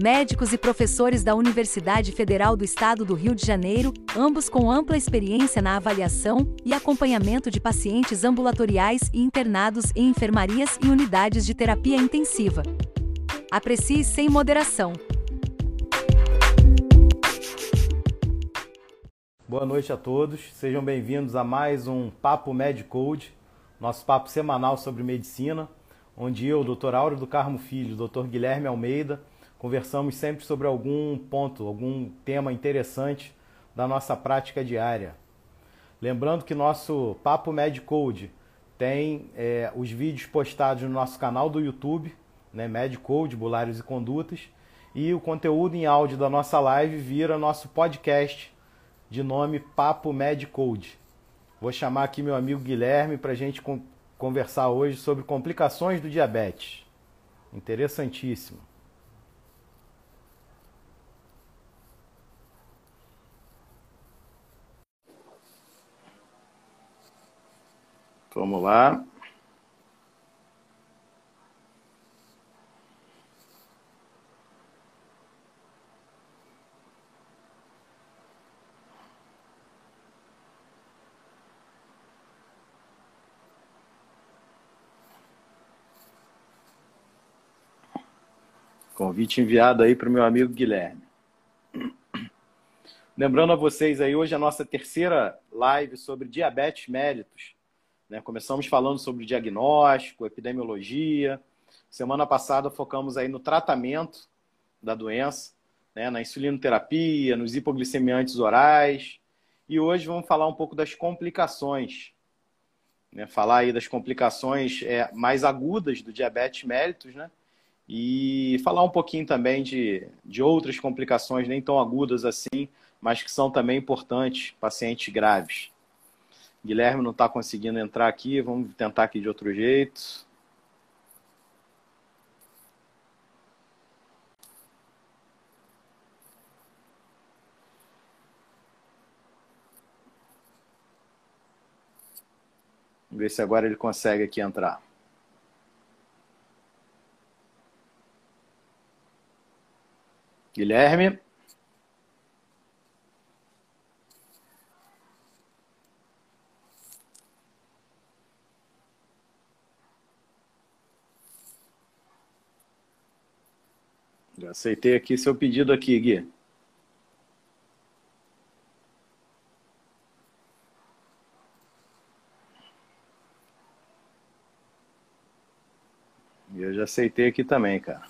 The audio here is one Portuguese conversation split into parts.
médicos e professores da Universidade Federal do Estado do Rio de Janeiro, ambos com ampla experiência na avaliação e acompanhamento de pacientes ambulatoriais e internados em enfermarias e unidades de terapia intensiva. Aprecie sem moderação. Boa noite a todos, sejam bem-vindos a mais um Papo Medicode, nosso papo semanal sobre medicina, onde eu, Dr. Áureo do Carmo Filho, Dr. Guilherme Almeida, Conversamos sempre sobre algum ponto, algum tema interessante da nossa prática diária. Lembrando que nosso Papo Medcode tem é, os vídeos postados no nosso canal do YouTube, né, Medcode, Bulários e Condutas, e o conteúdo em áudio da nossa live vira nosso podcast de nome Papo Medcode. Vou chamar aqui meu amigo Guilherme para a gente conversar hoje sobre complicações do diabetes. Interessantíssimo. Vamos lá. Convite enviado aí para o meu amigo Guilherme. Lembrando a vocês aí, hoje é a nossa terceira live sobre diabetes mellitus. Né? Começamos falando sobre diagnóstico, epidemiologia. Semana passada focamos aí no tratamento da doença, né? na insulinoterapia, nos hipoglicemiantes orais. E hoje vamos falar um pouco das complicações. Né? Falar aí das complicações é, mais agudas do diabetes mellitus, né? E falar um pouquinho também de, de outras complicações nem tão agudas assim, mas que são também importantes, pacientes graves. Guilherme não está conseguindo entrar aqui, vamos tentar aqui de outro jeito. Vamos ver se agora ele consegue aqui entrar. Guilherme. Já aceitei aqui seu pedido aqui, Gui. E eu já aceitei aqui também, cara.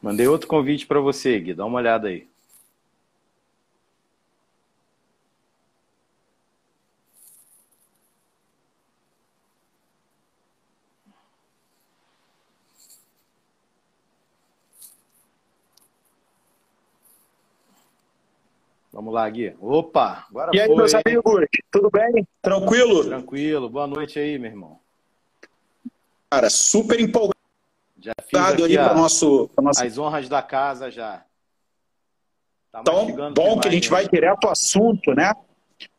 Mandei outro convite para você, Gui. Dá uma olhada aí. Vamos lá, Gui. Opa, agora E aí, foi, meus amigos, tudo bem? Tranquilo? Tranquilo. Boa noite aí, meu irmão. Cara, super empolgado já fiz aqui aí para nosso, nosso... As honras da casa já. Tá então, bom que a gente vai direto ao assunto, né?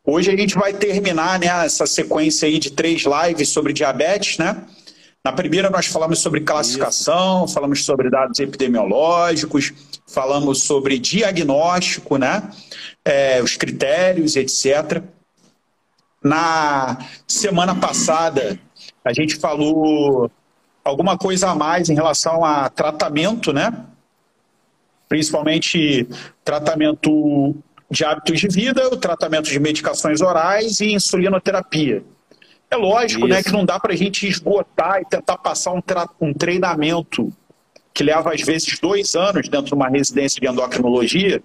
Hoje a gente vai terminar né, essa sequência aí de três lives sobre diabetes, né? Na primeira nós falamos sobre classificação, Isso. falamos sobre dados epidemiológicos, falamos sobre diagnóstico, né? É, os critérios, etc. Na semana passada, a gente falou alguma coisa a mais em relação a tratamento, né? Principalmente tratamento de hábitos de vida, o tratamento de medicações orais e insulinoterapia. É lógico né, que não dá para a gente esgotar e tentar passar um, um treinamento que leva às vezes dois anos dentro de uma residência de endocrinologia.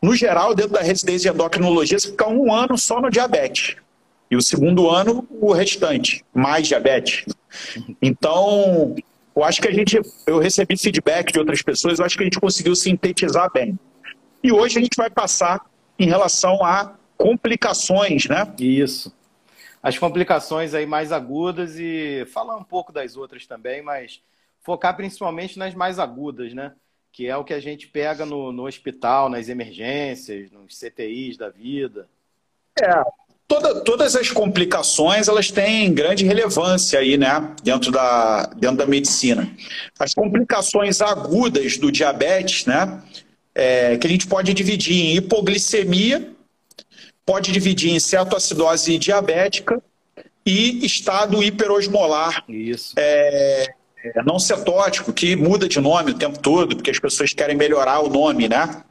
No geral, dentro da residência de endocrinologia, você fica um ano só no diabetes. E o segundo ano, o restante, mais diabetes. Então, eu acho que a gente, eu recebi feedback de outras pessoas, eu acho que a gente conseguiu sintetizar bem. E hoje a gente vai passar em relação a complicações, né? Isso. As complicações aí mais agudas e falar um pouco das outras também, mas focar principalmente nas mais agudas, né? Que é o que a gente pega no, no hospital, nas emergências, nos CTIs da vida. É, toda, todas as complicações elas têm grande relevância aí, né? Dentro da, dentro da medicina. As complicações agudas do diabetes, né? É, que a gente pode dividir em hipoglicemia, pode dividir em cetoacidose diabética e estado hiperosmolar. Isso. É, é, não cetótico, que muda de nome o tempo todo, porque as pessoas querem melhorar o nome, né?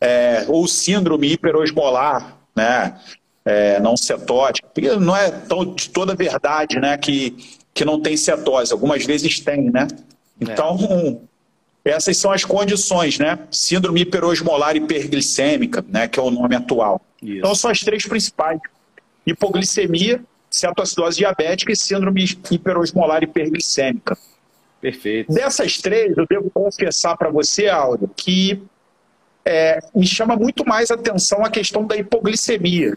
É, ou síndrome hiperosmolar, né? É, não cetótico. Porque não é tão, de toda verdade, né? Que, que não tem cetose. Algumas vezes tem, né? É. Então, essas são as condições, né? Síndrome hiperosmolar hiperglicêmica, né? Que é o nome atual. Isso. Então, são as três principais. Hipoglicemia, cetoacidose diabética e síndrome hiperosmolar hiperglicêmica. Perfeito. Dessas três, eu devo confessar para você, Aldo, que é, me chama muito mais atenção a questão da hipoglicemia.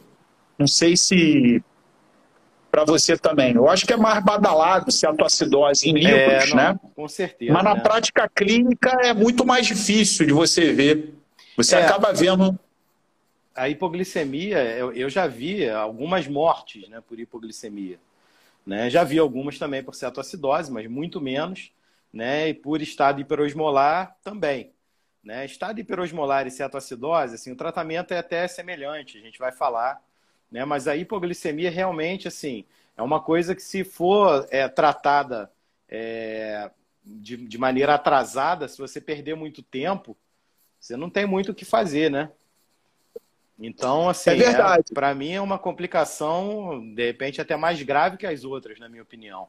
Não sei se para você também. Eu acho que é mais badalado se a acidose em livros, é, não, né? Com certeza. Mas na né? prática clínica é muito mais difícil de você ver. Você é, acaba vendo. A hipoglicemia, eu, eu já vi algumas mortes né, por hipoglicemia. Né? Já vi algumas também por cetoacidose, mas muito menos. Né? E por estado hiperosmolar também. Né? Estado hiperosmolar e cetoacidose, assim, o tratamento é até semelhante, a gente vai falar. Né? Mas a hipoglicemia realmente assim, é uma coisa que se for é, tratada é, de, de maneira atrasada, se você perder muito tempo, você não tem muito o que fazer, né? Então, assim, é é, para mim é uma complicação, de repente, até mais grave que as outras, na minha opinião.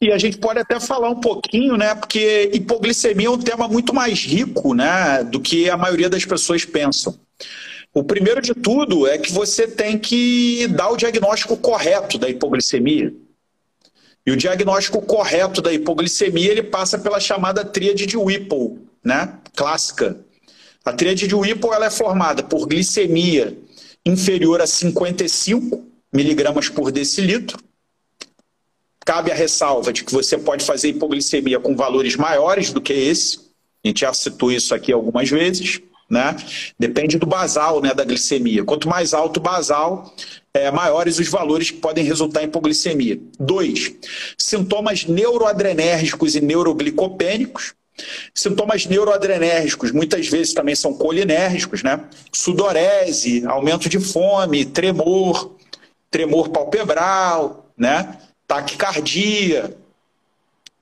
E a gente pode até falar um pouquinho, né? Porque hipoglicemia é um tema muito mais rico, né? Do que a maioria das pessoas pensam. O primeiro de tudo é que você tem que dar o diagnóstico correto da hipoglicemia. E o diagnóstico correto da hipoglicemia ele passa pela chamada tríade de Whipple, né? Clássica a tríade de Whipple ela é formada por glicemia inferior a 55 miligramas por decilitro. Cabe a ressalva de que você pode fazer hipoglicemia com valores maiores do que esse. A gente já citou isso aqui algumas vezes. Né? Depende do basal né, da glicemia. Quanto mais alto o basal, é, maiores os valores que podem resultar em hipoglicemia. Dois, sintomas neuroadrenérgicos e neuroglicopênicos. Sintomas neuroadrenérgicos muitas vezes também são colinérgicos, né? Sudorese, aumento de fome, tremor, tremor palpebral, né? Taquicardia.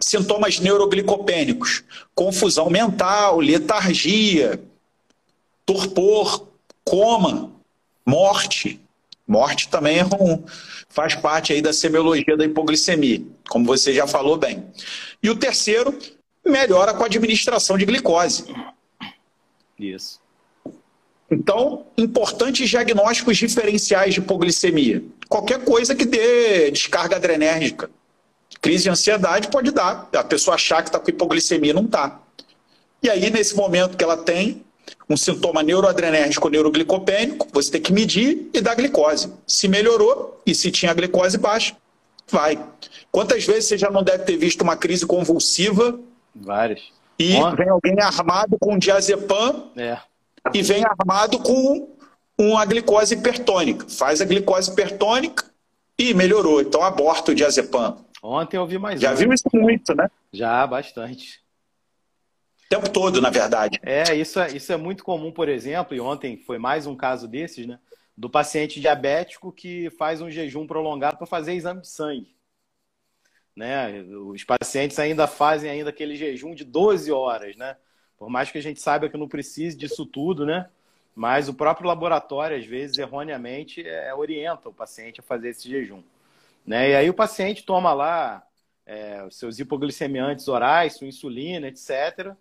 Sintomas neuroglicopênicos, confusão mental, letargia, torpor, coma, morte. Morte também é um, faz parte aí da semiologia da hipoglicemia, como você já falou bem. E o terceiro, melhora com a administração de glicose. Isso. Então, importantes diagnósticos diferenciais de hipoglicemia. Qualquer coisa que dê descarga adrenérgica. Crise de ansiedade pode dar. A pessoa achar que está com hipoglicemia não está. E aí, nesse momento que ela tem um sintoma neuroadrenérgico neuroglicopênico, você tem que medir e dar glicose. Se melhorou e se tinha glicose baixa, vai. Quantas vezes você já não deve ter visto uma crise convulsiva Vários. E vem alguém armado com diazepam é. e vem armado com uma glicose hipertônica. Faz a glicose hipertônica e melhorou. Então aborta o diazepam. Ontem eu vi mais Já um. viu isso muito, né? Já, bastante. Tempo todo, na verdade. É, isso é, isso é muito comum, por exemplo, e ontem foi mais um caso desses, né? Do paciente diabético que faz um jejum prolongado para fazer exame de sangue. Né? Os pacientes ainda fazem ainda aquele jejum de 12 horas, né? Por mais que a gente saiba que não precise disso tudo, né? Mas o próprio laboratório, às vezes, erroneamente, é, orienta o paciente a fazer esse jejum. Né? E aí o paciente toma lá é, os seus hipoglicemiantes orais, sua insulina, etc.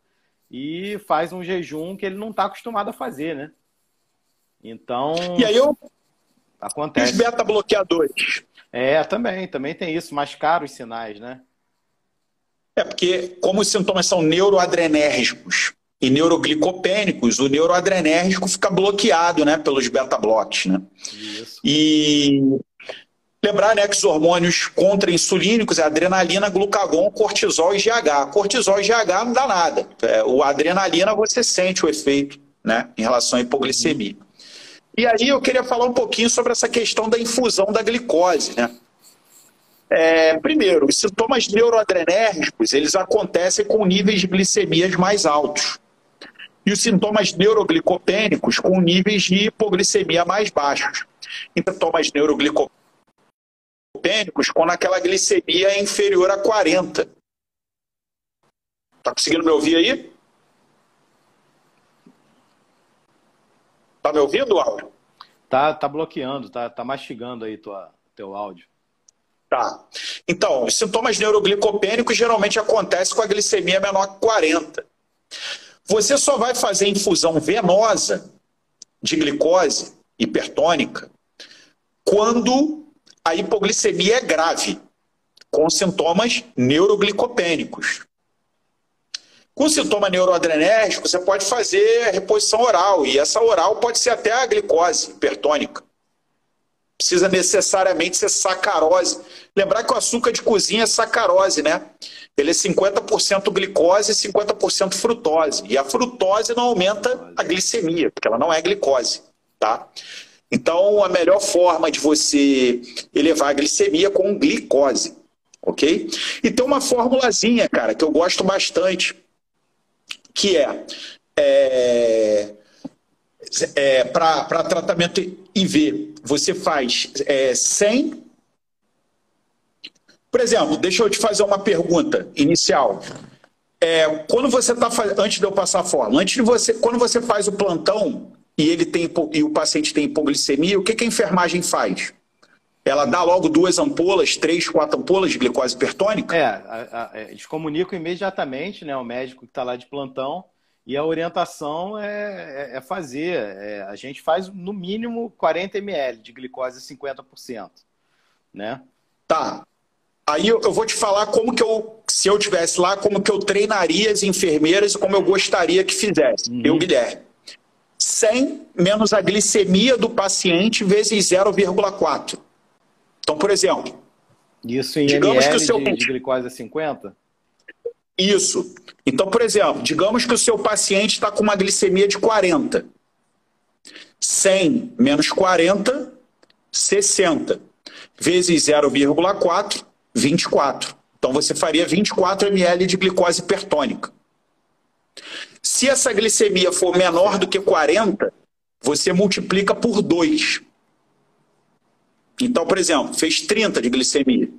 E faz um jejum que ele não está acostumado a fazer, né? Então. E aí eu. Acontece. Os beta-bloqueadores. É, também, também tem isso, mais caros sinais, né? É porque, como os sintomas são neuroadrenérgicos e neuroglicopênicos, o neuroadrenérgico fica bloqueado né, pelos beta-blocks. Né? Isso. E lembrar né, que os hormônios contra-insulínicos é adrenalina, glucagon, cortisol e GH. Cortisol e GH não dá nada. É, o adrenalina você sente o efeito né, em relação à hipoglicemia. E aí eu queria falar um pouquinho sobre essa questão da infusão da glicose. Né? É, primeiro, os sintomas neuroadrenérgicos eles acontecem com níveis de glicemias mais altos. E os sintomas neuroglicopênicos com níveis de hipoglicemia mais baixos. Então, sintomas neuroglicopênicos quando aquela glicemia é inferior a 40. Tá conseguindo me ouvir aí? Tá me ouvindo, áudio? Tá, tá bloqueando, tá, tá mastigando aí tua, teu áudio. Tá. Então, os sintomas neuroglicopênicos geralmente acontecem com a glicemia menor que 40. Você só vai fazer infusão venosa de glicose hipertônica quando a hipoglicemia é grave, com sintomas neuroglicopênicos. Com sintoma neuroadrenérgico, você pode fazer reposição oral, e essa oral pode ser até a glicose hipertônica precisa necessariamente ser sacarose. Lembrar que o açúcar de cozinha é sacarose, né? Ele é 50% glicose e 50% frutose. E a frutose não aumenta a glicemia, porque ela não é glicose, tá? Então, a melhor forma de você elevar a glicemia é com glicose, ok? E tem uma formulazinha, cara, que eu gosto bastante, que é, é é, para tratamento IV, você faz é, 100. Por exemplo, deixa eu te fazer uma pergunta inicial. É, quando você está antes de eu passar a forma, antes de você, quando você faz o plantão e ele tem e o paciente tem hipoglicemia, o que, que a enfermagem faz? Ela dá logo duas ampolas, três, quatro ampolas de glicose hipertônica? É, a, a, eles comunicam imediatamente, né? O médico que está lá de plantão e a orientação é, é, é fazer. É, a gente faz no mínimo 40 ml de glicose 50%. Né? Tá. Aí eu, eu, vou te falar como que eu, se eu tivesse lá, como que eu treinaria as enfermeiras e como eu gostaria que fizesse. Uhum. Eu, Guilherme. 100 menos a glicemia do paciente vezes 0,4. Então, por exemplo. Isso em digamos que o seu... de, de glicose é 50? Isso. Então, por exemplo, digamos que o seu paciente está com uma glicemia de 40. 100 menos 40, 60. Vezes 0,4, 24. Então você faria 24 ml de glicose hipertônica. Se essa glicemia for menor do que 40, você multiplica por 2. Então, por exemplo, fez 30 de glicemia.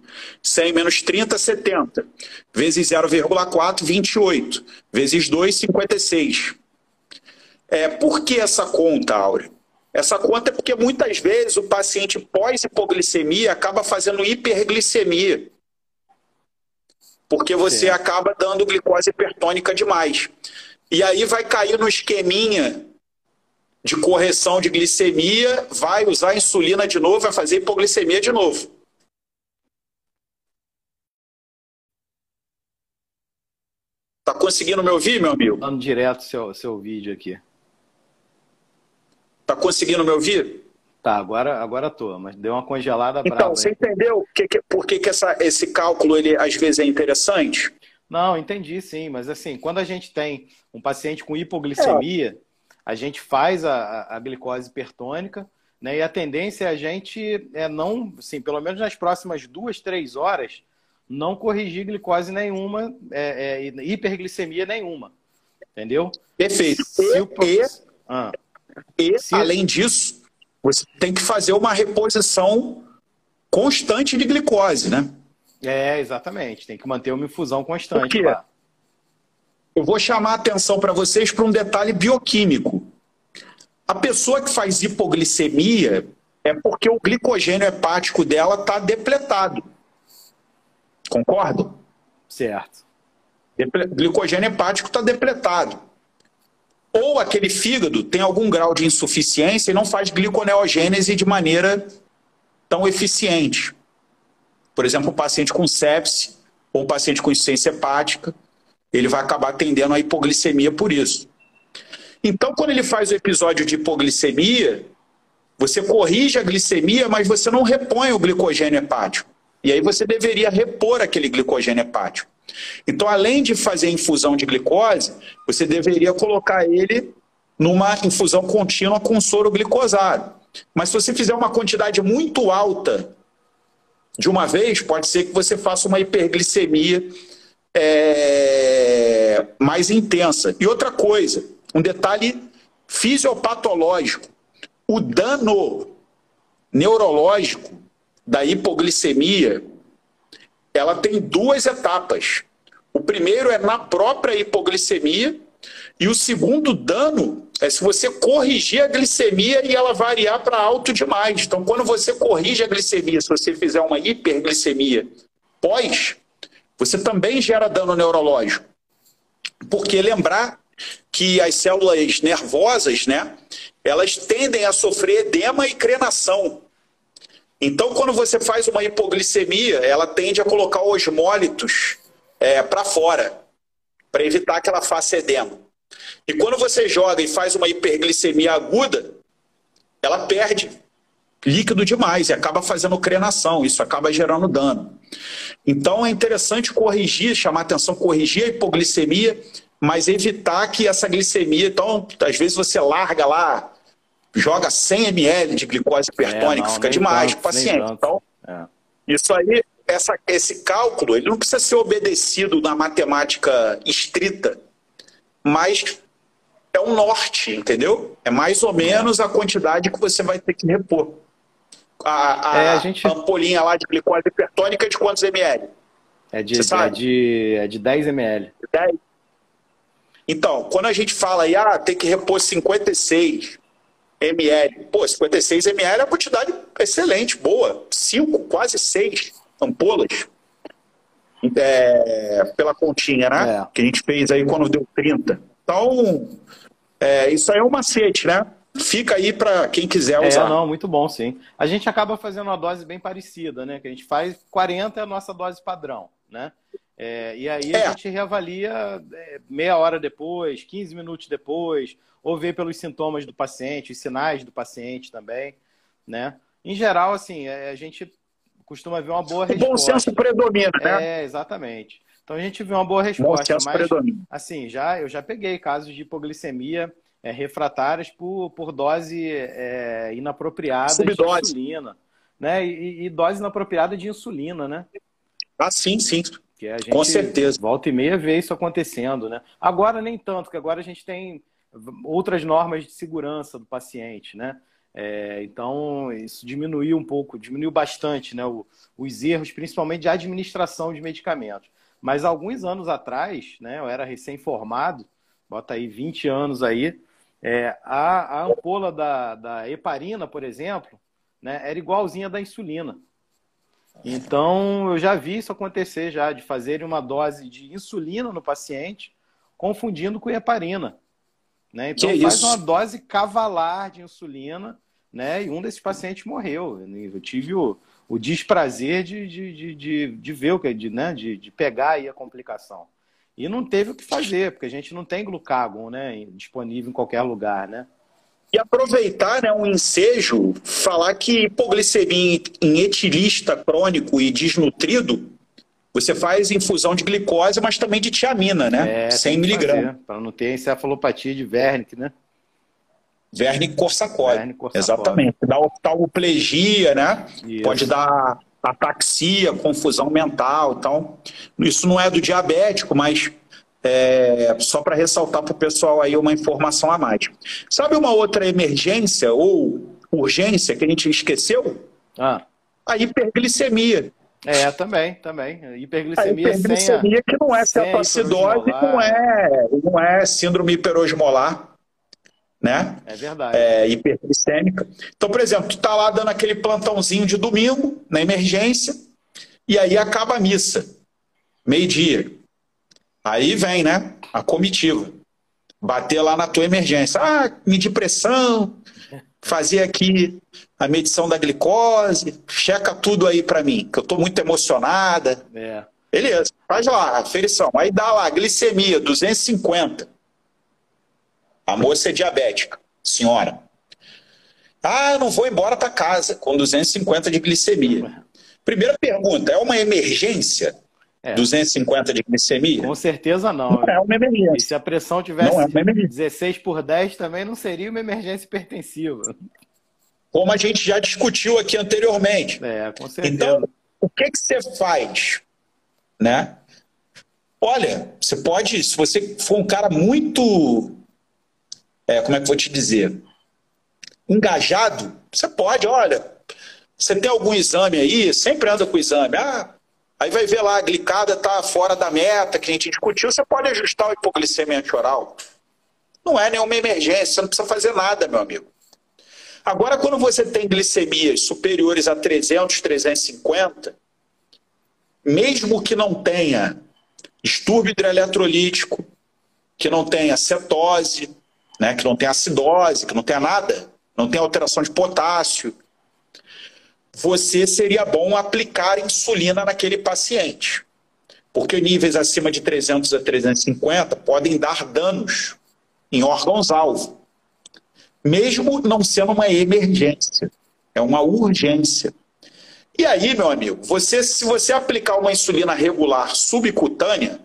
100 menos 30, 70. Vezes 0,4, 28. Vezes 2, 56. É, por que essa conta, Áurea? Essa conta é porque muitas vezes o paciente pós-hipoglicemia acaba fazendo hiperglicemia. Porque você Sim. acaba dando glicose hipertônica demais. E aí vai cair no esqueminha de correção de glicemia, vai usar insulina de novo, vai fazer hipoglicemia de novo. Tá conseguindo me ouvir, meu amigo? Dando direto seu, seu vídeo aqui. Tá conseguindo me ouvir? Tá, agora, agora tô, mas deu uma congelada Então, brava, você entendeu que, que, por que, que essa, esse cálculo ele, às vezes é interessante? Não, entendi sim, mas assim, quando a gente tem um paciente com hipoglicemia, é a gente faz a, a glicose hipertônica, né? E a tendência é a gente é não, assim, pelo menos nas próximas duas, três horas, não corrigir glicose nenhuma, é, é, hiperglicemia nenhuma. Entendeu? Perfeito. Se o... E, ah. e Se... além disso, você tem que fazer uma reposição constante de glicose, né? É, exatamente. Tem que manter uma infusão constante. Por quê? Lá. Eu vou chamar a atenção para vocês para um detalhe bioquímico. A pessoa que faz hipoglicemia é porque o glicogênio hepático dela está depletado. Concordo? Certo. Glicogênio hepático está depletado. Ou aquele fígado tem algum grau de insuficiência e não faz gliconeogênese de maneira tão eficiente. Por exemplo, o paciente com sepse ou o paciente com insuficiência hepática, ele vai acabar tendendo a hipoglicemia por isso. Então, quando ele faz o episódio de hipoglicemia, você corrige a glicemia, mas você não repõe o glicogênio hepático. E aí você deveria repor aquele glicogênio hepático. Então, além de fazer infusão de glicose, você deveria colocar ele numa infusão contínua com soro glicosado. Mas se você fizer uma quantidade muito alta de uma vez, pode ser que você faça uma hiperglicemia é, mais intensa. E outra coisa, um detalhe fisiopatológico: o dano neurológico da hipoglicemia, ela tem duas etapas. O primeiro é na própria hipoglicemia e o segundo dano é se você corrigir a glicemia e ela variar para alto demais. Então, quando você corrige a glicemia, se você fizer uma hiperglicemia pós, você também gera dano neurológico. Porque lembrar que as células nervosas, né, elas tendem a sofrer edema e crenação. Então, quando você faz uma hipoglicemia, ela tende a colocar osmólitos é, para fora, para evitar que ela faça edema. E quando você joga e faz uma hiperglicemia aguda, ela perde líquido demais e acaba fazendo crenação, isso acaba gerando dano. Então é interessante corrigir, chamar atenção, corrigir a hipoglicemia, mas evitar que essa glicemia, então, às vezes você larga lá, joga 100 ml de glicose hipertônica, é, não, fica demais para o paciente. Então, é. isso aí, essa, esse cálculo, ele não precisa ser obedecido na matemática estrita, mas é um norte, entendeu? É mais ou menos a quantidade que você vai ter que repor. A, a, é, a, gente... ampolinha lá de glicose hipertônica é de quantos ml? É de, é de, é de 10 ml. 10. Então, quando a gente fala aí, ah, tem que repor 56 ml. Pô, 56 ml é uma quantidade excelente, boa. 5, quase 6 ampolas. É, pela continha, né? É. Que a gente fez aí quando deu 30. Então, é, isso aí é um macete, né? Fica aí para quem quiser é, usar. É, não, muito bom, sim. A gente acaba fazendo uma dose bem parecida, né? Que a gente faz 40 é a nossa dose padrão, né? É, e aí é. a gente reavalia é, meia hora depois, 15 minutos depois, ou vê pelos sintomas do paciente, os sinais do paciente também, né? Em geral, assim, é, a gente costuma ver uma boa resposta. O bom senso predomina, né? É, exatamente. Então a gente vê uma boa resposta, mas predomina. assim, já eu já peguei casos de hipoglicemia é, refratárias por, por dose é, inapropriada Subdose. de insulina, né? E, e, dose inapropriada de insulina, né? Ah, sim, sim. Que a gente Com certeza. Volta e meia vê isso acontecendo, né? Agora nem tanto, porque agora a gente tem outras normas de segurança do paciente, né? É, então, isso diminuiu um pouco, diminuiu bastante né, o, os erros, principalmente de administração de medicamentos. Mas alguns anos atrás, né, eu era recém-formado, bota aí 20 anos aí, é, a, a ampola da, da heparina, por exemplo, né, era igualzinha da insulina. Então, eu já vi isso acontecer já, de fazerem uma dose de insulina no paciente, confundindo com heparina. Né? Então, que faz isso? uma dose cavalar de insulina, né? E um desses pacientes morreu. Eu tive o, o desprazer de, de, de, de, ver o que, de, né, de, de pegar aí a complicação. E não teve o que fazer, porque a gente não tem glucagon né, disponível em qualquer lugar, né? E aproveitar né, um ensejo, falar que hipoglicemia em etilista crônico e desnutrido, você faz infusão de glicose, mas também de tiamina, né? É, 100 miligramas. Para não ter encefalopatia de Wernicke, né? Wernicke-Korsakoff. Exatamente. Dá oftalmoplegia, né? Isso. Pode dar ataxia, confusão mental. Então, isso não é do diabético, mas é, só para ressaltar para o pessoal aí uma informação a mais. Sabe uma outra emergência ou urgência que a gente esqueceu? Ah. A hiperglicemia. É, também, também. Hiperglicemia, a hiperglicemia a, que não é cetoacidose, não é, não é síndrome hiperosmolar né? É verdade. É, hiperglicêmica. Então, por exemplo, tu tá lá dando aquele plantãozinho de domingo, na emergência, e aí acaba a missa, meio-dia. Aí vem, né, a comitiva. Bater lá na tua emergência. Ah, medir pressão, fazer aqui a medição da glicose, checa tudo aí para mim, que eu estou muito emocionada. É. Beleza, faz lá, aferição. Aí dá lá, glicemia, 250. A moça é diabética, senhora. Ah, eu não vou embora para casa com 250 de glicemia. Primeira pergunta, é uma emergência? É. 250 de glicemia? Com certeza não. Não é uma emergência. E se a pressão tivesse é 16 por 10, também não seria uma emergência hipertensiva. Como a gente já discutiu aqui anteriormente. É, com certeza. Então, o que, que você faz? Né? Olha, você pode, se você for um cara muito. É, como é que eu vou te dizer? Engajado, você pode, olha. Você tem algum exame aí? Sempre anda com exame. Ah, Aí vai ver lá, a glicada está fora da meta que a gente discutiu, você pode ajustar o hipoglicemia oral. Não é nenhuma emergência, você não precisa fazer nada, meu amigo. Agora, quando você tem glicemias superiores a 300, 350, mesmo que não tenha distúrbio hidroeletrolítico, que não tenha cetose, né, que não tenha acidose, que não tenha nada, não tenha alteração de potássio, você seria bom aplicar insulina naquele paciente. Porque níveis acima de 300 a 350 podem dar danos em órgãos-alvo. Mesmo não sendo uma emergência, é uma urgência. E aí, meu amigo, você, se você aplicar uma insulina regular subcutânea,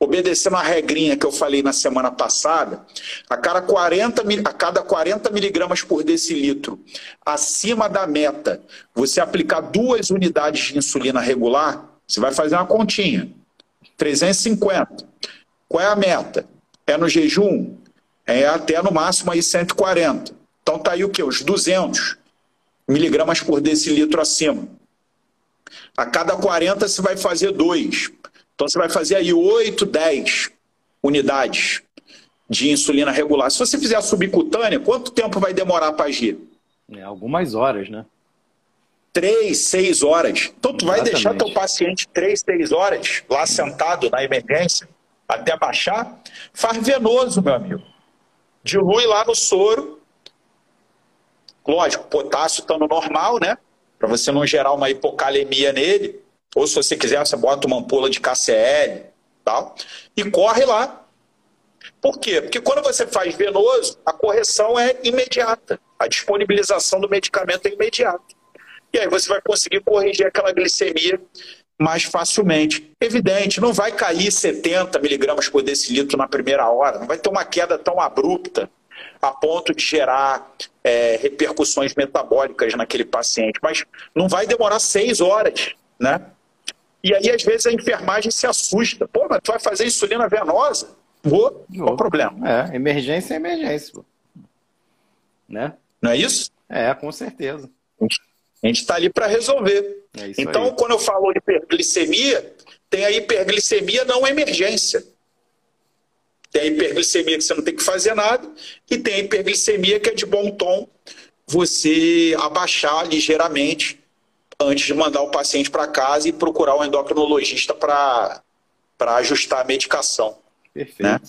obedecendo a regrinha que eu falei na semana passada, a cada 40, a cada 40 miligramas por decilitro acima da meta, você aplicar duas unidades de insulina regular, você vai fazer uma continha. 350. Qual é a meta? É no jejum? É até no máximo aí 140. Então tá aí o que? Os 200 miligramas por decilitro acima. A cada 40 você vai fazer dois. Então você vai fazer aí 8, 10 unidades de insulina regular. Se você fizer a subcutânea, quanto tempo vai demorar para agir? É, algumas horas, né? Três, seis horas. Então tu Exatamente. vai deixar teu paciente três, seis horas lá sentado na emergência até baixar? Faz venoso, meu amigo. Dilui lá no soro. Lógico, potássio estando normal, né? Para você não gerar uma hipocalemia nele. Ou se você quiser, você bota uma ampola de KCL tal, e corre lá. Por quê? Porque quando você faz venoso, a correção é imediata. A disponibilização do medicamento é imediata. E aí você vai conseguir corrigir aquela glicemia mais facilmente. Evidente, não vai cair 70 miligramas por decilitro na primeira hora, não vai ter uma queda tão abrupta a ponto de gerar é, repercussões metabólicas naquele paciente, mas não vai demorar seis horas, né? E aí, às vezes, a enfermagem se assusta. Pô, mas tu vai fazer insulina venosa? Vou, qual o problema? É, emergência é emergência. Pô. Né? Não é isso? É, com certeza. A gente está ali para resolver. É então, aí. quando eu falo hiperglicemia, tem a hiperglicemia não emergência. Tem a hiperglicemia que você não tem que fazer nada, e tem a hiperglicemia que é de bom tom você abaixar ligeiramente antes de mandar o paciente para casa e procurar um endocrinologista para ajustar a medicação. Perfeito. Né?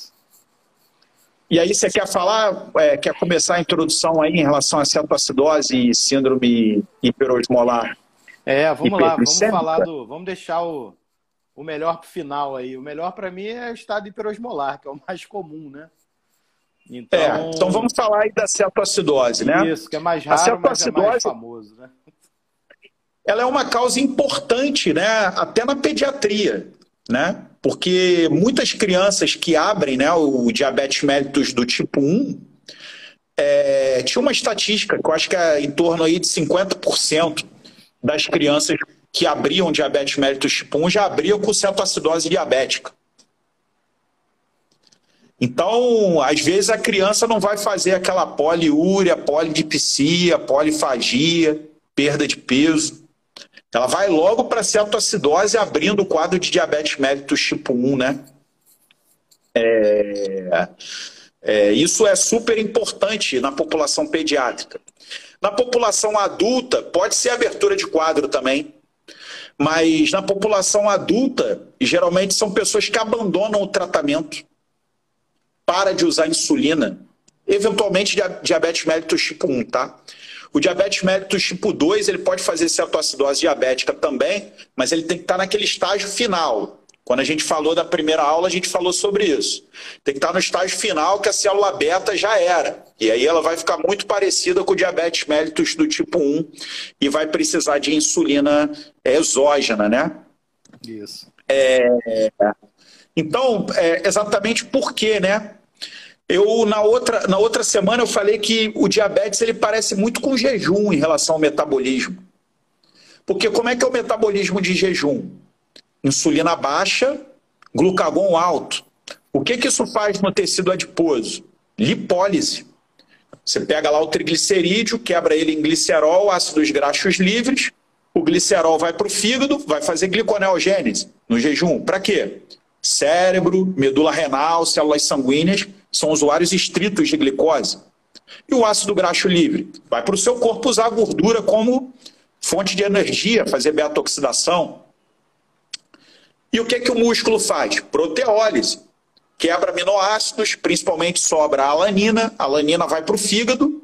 E aí você quer falar, é, quer começar a introdução aí em relação a cetoacidose e síndrome hiperosmolar? É, vamos lá, vamos falar do, vamos deixar o, o melhor para o final aí. O melhor para mim é o estado hiperosmolar, que é o mais comum, né? Então, é, então vamos falar aí da cetoacidose, né? Isso, que é mais raro, mas é mais famoso, né? Ela é uma causa importante, né, até na pediatria, né? Porque muitas crianças que abrem né, o diabetes mellitus do tipo 1, é, tinha uma estatística que eu acho que é em torno aí de 50% das crianças que abriam diabetes mellitus tipo 1 já abriam com cetoacidose diabética. Então, às vezes a criança não vai fazer aquela poliúria, polidipsia, polifagia, perda de peso. Ela vai logo para a cetoacidose abrindo o quadro de diabetes mellitus tipo 1, né? É, é, isso é super importante na população pediátrica. Na população adulta, pode ser abertura de quadro também, mas na população adulta, geralmente são pessoas que abandonam o tratamento, para de usar insulina eventualmente diabetes mellitus tipo 1, tá? O diabetes mellitus tipo 2, ele pode fazer cetoacidose diabética também, mas ele tem que estar naquele estágio final. Quando a gente falou da primeira aula, a gente falou sobre isso. Tem que estar no estágio final que a célula beta já era. E aí ela vai ficar muito parecida com o diabetes mellitus do tipo 1 e vai precisar de insulina exógena, né? Isso. É... Então, é exatamente por quê, né? Eu, na outra, na outra semana, eu falei que o diabetes ele parece muito com jejum em relação ao metabolismo. Porque como é que é o metabolismo de jejum? Insulina baixa, glucagon alto. O que, que isso faz no tecido adiposo? Lipólise. Você pega lá o triglicerídeo, quebra ele em glicerol, ácidos graxos livres, o glicerol vai para o fígado, vai fazer gliconeogênese no jejum. Para quê? Cérebro, medula renal, células sanguíneas são usuários estritos de glicose. E o ácido graxo livre vai para o seu corpo usar a gordura como fonte de energia, fazer beta-oxidação. E o que, que o músculo faz? Proteólise. Quebra aminoácidos, principalmente sobra a alanina. A alanina vai para o fígado,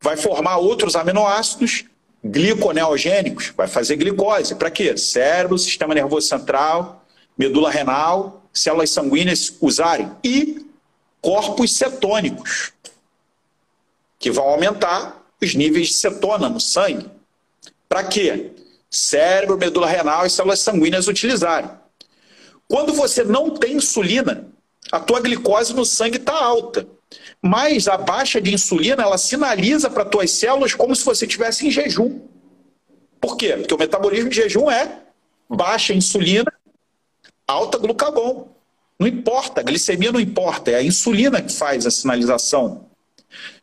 vai formar outros aminoácidos gliconeogênicos, vai fazer glicose. Para quê? Cérebro, sistema nervoso central, medula renal, células sanguíneas usarem. E corpos cetônicos, que vão aumentar os níveis de cetona no sangue. Para quê? Cérebro, medula renal e células sanguíneas utilizarem. Quando você não tem insulina, a tua glicose no sangue está alta. Mas a baixa de insulina, ela sinaliza para tuas células como se você estivesse em jejum. Por quê? Porque o metabolismo de jejum é baixa insulina, alta glucagon. Não importa, glicemia não importa, é a insulina que faz a sinalização.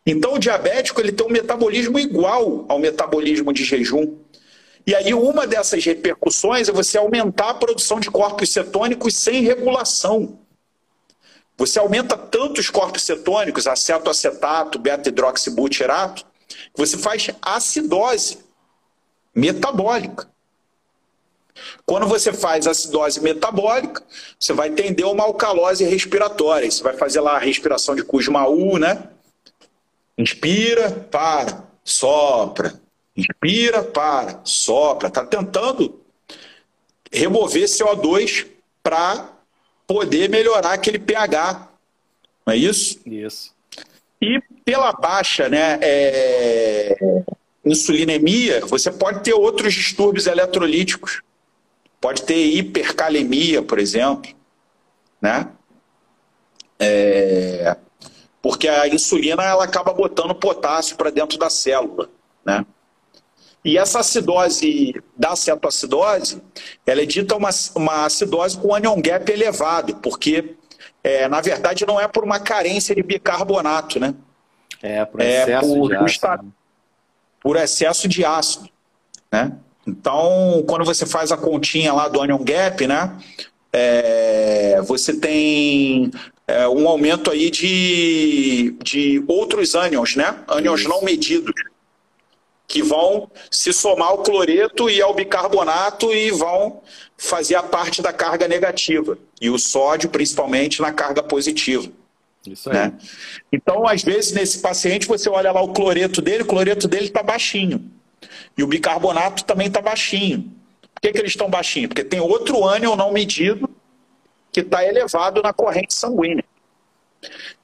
Então o diabético ele tem um metabolismo igual ao metabolismo de jejum. E aí uma dessas repercussões é você aumentar a produção de corpos cetônicos sem regulação. Você aumenta tanto os corpos cetônicos, acetoacetato, beta-hidroxibutirato, que você faz acidose metabólica. Quando você faz acidose metabólica, você vai tender uma alcalose respiratória. Você vai fazer lá a respiração de Kussmaul, né? Inspira, para, sopra. Inspira, para, sopra. Está tentando remover CO2 para poder melhorar aquele pH. Não é isso? Isso. E pela baixa né, é, insulinemia, você pode ter outros distúrbios eletrolíticos. Pode ter hipercalemia, por exemplo, né? É, porque a insulina ela acaba botando potássio para dentro da célula, né? E essa acidose da cetoacidose, ela é dita uma, uma acidose com anion gap elevado, porque, é, na verdade, não é por uma carência de bicarbonato, né? É, por excesso é por, de ácido. Por excesso de ácido, né? Então, quando você faz a continha lá do Onion Gap, né? É, você tem é, um aumento aí de, de outros ânions, né? Ânions não medidos, que vão se somar ao cloreto e ao bicarbonato e vão fazer a parte da carga negativa. E o sódio, principalmente, na carga positiva. Isso aí. Né? Então, às vezes, nesse paciente, você olha lá o cloreto dele, o cloreto dele está baixinho. E o bicarbonato também está baixinho. Por que, que eles estão baixinhos? Porque tem outro ânion não medido que está elevado na corrente sanguínea.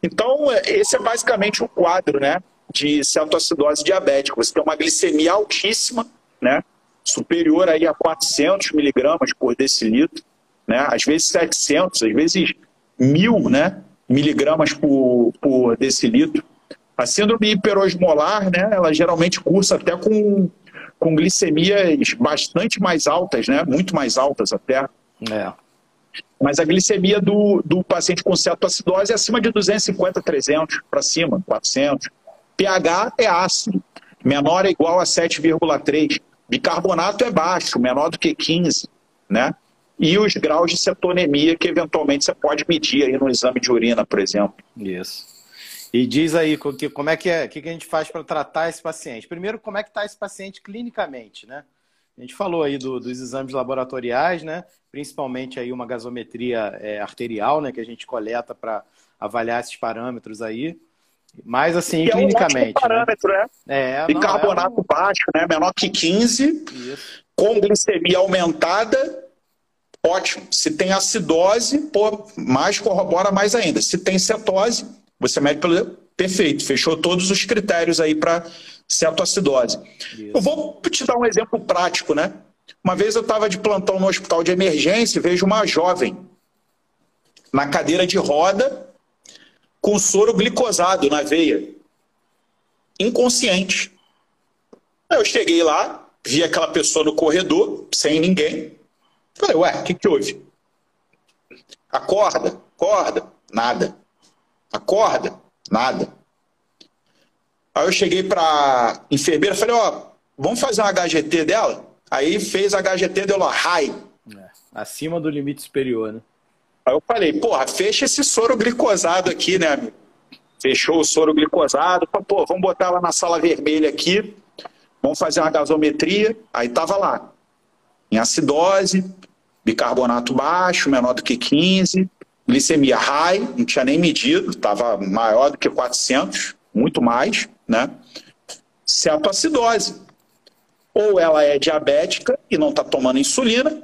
Então, é, esse é basicamente o quadro né, de cetoacidose diabética. Você tem uma glicemia altíssima, né, superior aí a 400 miligramas por decilitro, né, às vezes 700, às vezes 1000 né, miligramas por, por decilitro. A síndrome hiperosmolar, né, ela geralmente cursa até com com glicemias bastante mais altas, né? Muito mais altas até. É. Mas a glicemia do, do paciente com cetoacidose é acima de 250, 300 para cima, 400. pH é ácido, menor ou igual a 7,3. Bicarbonato é baixo, menor do que 15, né? E os graus de cetonemia que eventualmente você pode medir aí no exame de urina, por exemplo. Isso. E diz aí como é que é, o que a gente faz para tratar esse paciente. Primeiro, como é que está esse paciente clinicamente, né? A gente falou aí do, dos exames laboratoriais, né? Principalmente aí uma gasometria é, arterial, né? Que a gente coleta para avaliar esses parâmetros aí. Mas assim, que clinicamente. É um parâmetro, né? né? É, Bicarbonato é um... baixo, né? Menor que 15, Isso. com glicemia aumentada, ótimo. Se tem acidose, pô, mais corrobora mais ainda. Se tem cetose, você mede pelo. Perfeito, fechou todos os critérios aí para cetoacidose. Isso. Eu vou te dar um exemplo prático, né? Uma vez eu estava de plantão no hospital de emergência e vejo uma jovem na cadeira de roda com soro glicosado na veia, inconsciente. Eu cheguei lá, vi aquela pessoa no corredor, sem ninguém. Falei, ué, o que, que houve? Acorda, acorda, nada. Acorda, nada. Aí eu cheguei para enfermeira, falei, ó, vamos fazer um HGT dela? Aí fez HGT, deu lá, high. É, acima do limite superior, né? Aí eu falei, porra, fecha esse soro glicosado aqui, né, amigo? Fechou o soro glicosado. Pô, vamos botar ela na sala vermelha aqui. Vamos fazer uma gasometria. Aí tava lá. Em acidose, bicarbonato baixo, menor do que 15, glicemia high, não tinha nem medido, estava maior do que 400, muito mais, né? Cetoacidose. Ou ela é diabética e não está tomando insulina,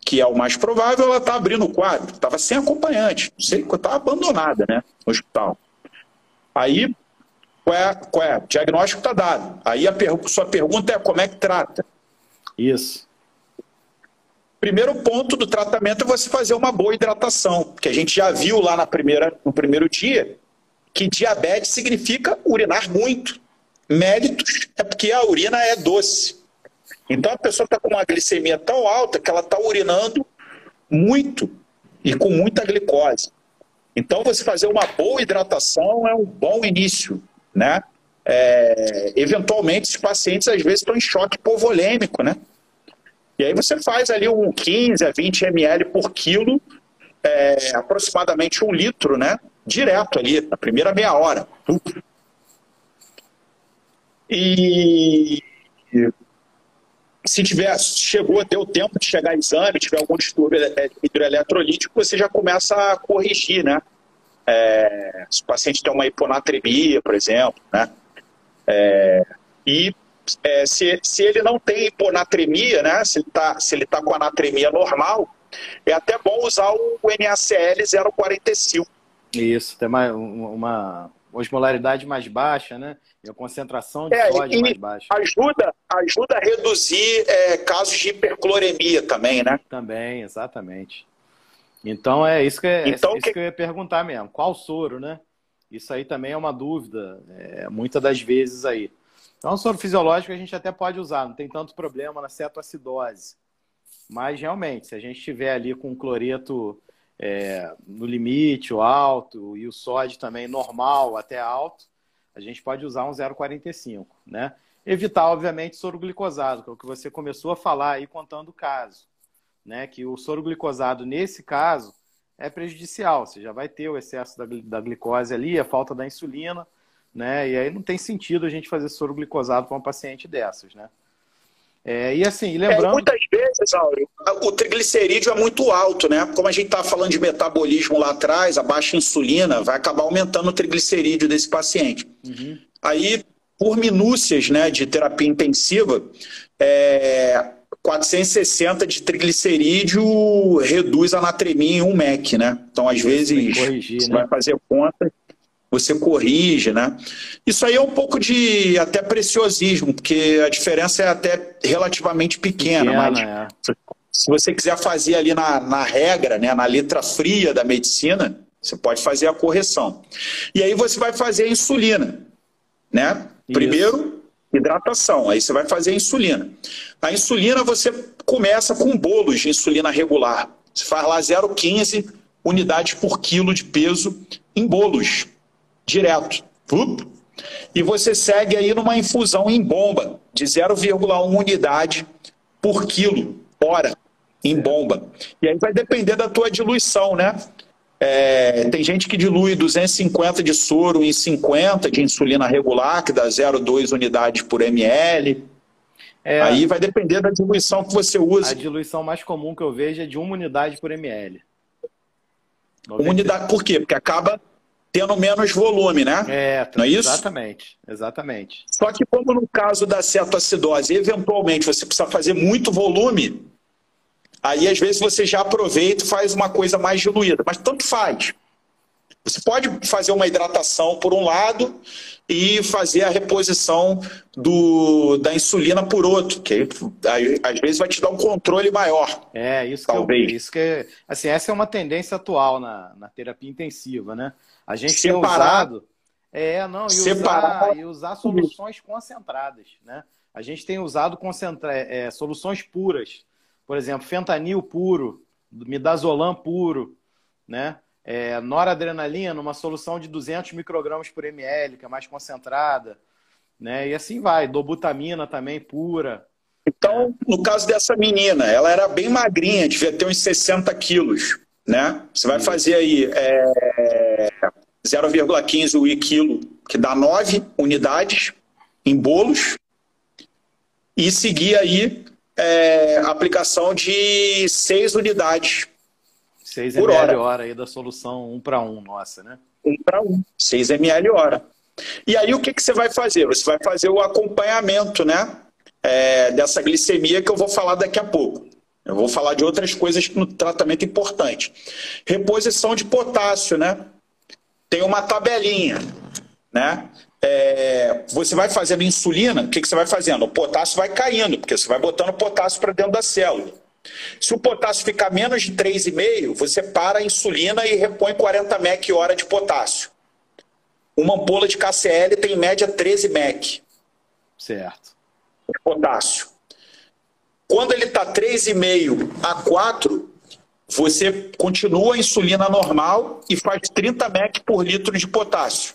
que é o mais provável, ela está abrindo o quadro. Estava sem acompanhante, estava abandonada né, no hospital. Aí, qual é, qual é? O diagnóstico está dado. Aí a per sua pergunta é como é que trata? Isso. Primeiro ponto do tratamento é você fazer uma boa hidratação, que a gente já viu lá na primeira, no primeiro dia que diabetes significa urinar muito. Méritos é porque a urina é doce. Então a pessoa está com uma glicemia tão alta que ela está urinando muito e com muita glicose. Então você fazer uma boa hidratação é um bom início, né? É, eventualmente, os pacientes às vezes estão em choque povolêmico, né? E aí você faz ali um 15 a 20 ml por quilo, é, aproximadamente um litro, né? Direto ali, na primeira meia hora. E se tiver, chegou, deu tempo de chegar exame, tiver algum distúrbio hidroeletrolítico, você já começa a corrigir, né? É, se o paciente tem uma hiponatremia, por exemplo, né? É, e é, se, se ele não tem hiponatremia, né? Se ele está tá com anatremia normal, é até bom usar o NaCl 045. Isso, tem uma, uma osmolaridade mais baixa, né? E a concentração de é, sódio mais baixa. Ajuda, ajuda a reduzir é, casos de hipercloremia também, né? Também, exatamente. Então é isso que, é, então, é isso que... que eu ia perguntar mesmo. Qual soro, né? Isso aí também é uma dúvida, é, muitas das vezes aí. Então, soro fisiológico a gente até pode usar, não tem tanto problema na cetoacidose. Mas realmente, se a gente estiver ali com o cloreto é, no limite, o alto, e o sódio também normal até alto, a gente pode usar um 0,45, né? Evitar, obviamente, soro glicosado, que é o que você começou a falar aí contando o caso, né? Que o soro glicosado, nesse caso, é prejudicial. Você já vai ter o excesso da, da glicose ali, a falta da insulina, né? E aí não tem sentido a gente fazer soro glicosado para uma paciente dessas, né? É, e assim, lembrando. É, muitas vezes, Áureo, o triglicerídeo é muito alto, né? Como a gente estava falando de metabolismo lá atrás, a baixa insulina vai acabar aumentando o triglicerídeo desse paciente. Uhum. Aí, por minúcias né, de terapia intensiva, é, 460 de triglicerídeo reduz a natremia em 1 MEC, né? Então, às vezes, corrigir, você né? vai fazer conta você corrige, né? Isso aí é um pouco de até preciosismo, porque a diferença é até relativamente pequena, pequena mas é. se você quiser fazer ali na, na regra, né, na letra fria da medicina, você pode fazer a correção. E aí você vai fazer a insulina, né? Primeiro, hidratação, aí você vai fazer a insulina. A insulina você começa com bolos de insulina regular. Você faz lá 0,15 unidades por quilo de peso em bolos direto. E você segue aí numa infusão em bomba de 0,1 unidade por quilo, hora, em bomba. E aí vai depender da tua diluição, né? É, tem gente que dilui 250 de soro em 50 de insulina regular, que dá 0,2 unidades por ml. É, aí vai depender da diluição que você usa. A diluição mais comum que eu vejo é de 1 unidade por ml. Uma unidade, por quê? Porque acaba tendo menos volume, né? É, não é isso? Exatamente, exatamente. Só que como no caso da cetoacidose, eventualmente você precisa fazer muito volume, aí às vezes você já aproveita e faz uma coisa mais diluída, mas tanto faz. Você pode fazer uma hidratação por um lado e fazer a reposição do, da insulina por outro, que aí, às vezes vai te dar um controle maior. É, isso talvez. que, eu, isso que assim, essa é uma tendência atual na, na terapia intensiva, né? A gente Separar, tem usado. É, não, e usar, e usar soluções concentradas, né? A gente tem usado concentra, é, soluções puras. Por exemplo, fentanil puro, midazolam puro, né? É, noradrenalina, uma solução de 200 microgramas por ml, que é mais concentrada, né? E assim vai, dobutamina também pura. Então, no caso dessa menina, ela era bem magrinha, devia ter uns 60 quilos, né? Você vai fazer aí é, 0,15 o quilo, que dá 9 unidades em bolos, e seguir aí é, aplicação de 6 unidades 6 ml hora. hora aí da solução 1 para 1, nossa, né? 1 para 1, 6 ml hora. E aí o que, que você vai fazer? Você vai fazer o acompanhamento, né? É, dessa glicemia que eu vou falar daqui a pouco. Eu vou falar de outras coisas no tratamento importante. Reposição de potássio, né? Tem uma tabelinha, né? É, você vai fazendo insulina, o que, que você vai fazendo? O potássio vai caindo, porque você vai botando potássio para dentro da célula. Se o potássio ficar menos de 3,5, você para a insulina e repõe 40 mEq hora de potássio. Uma ampola de KCL tem em média 13 mEq. Certo. De potássio. Quando ele está 3,5 a 4, você continua a insulina normal e faz 30 mEq por litro de potássio.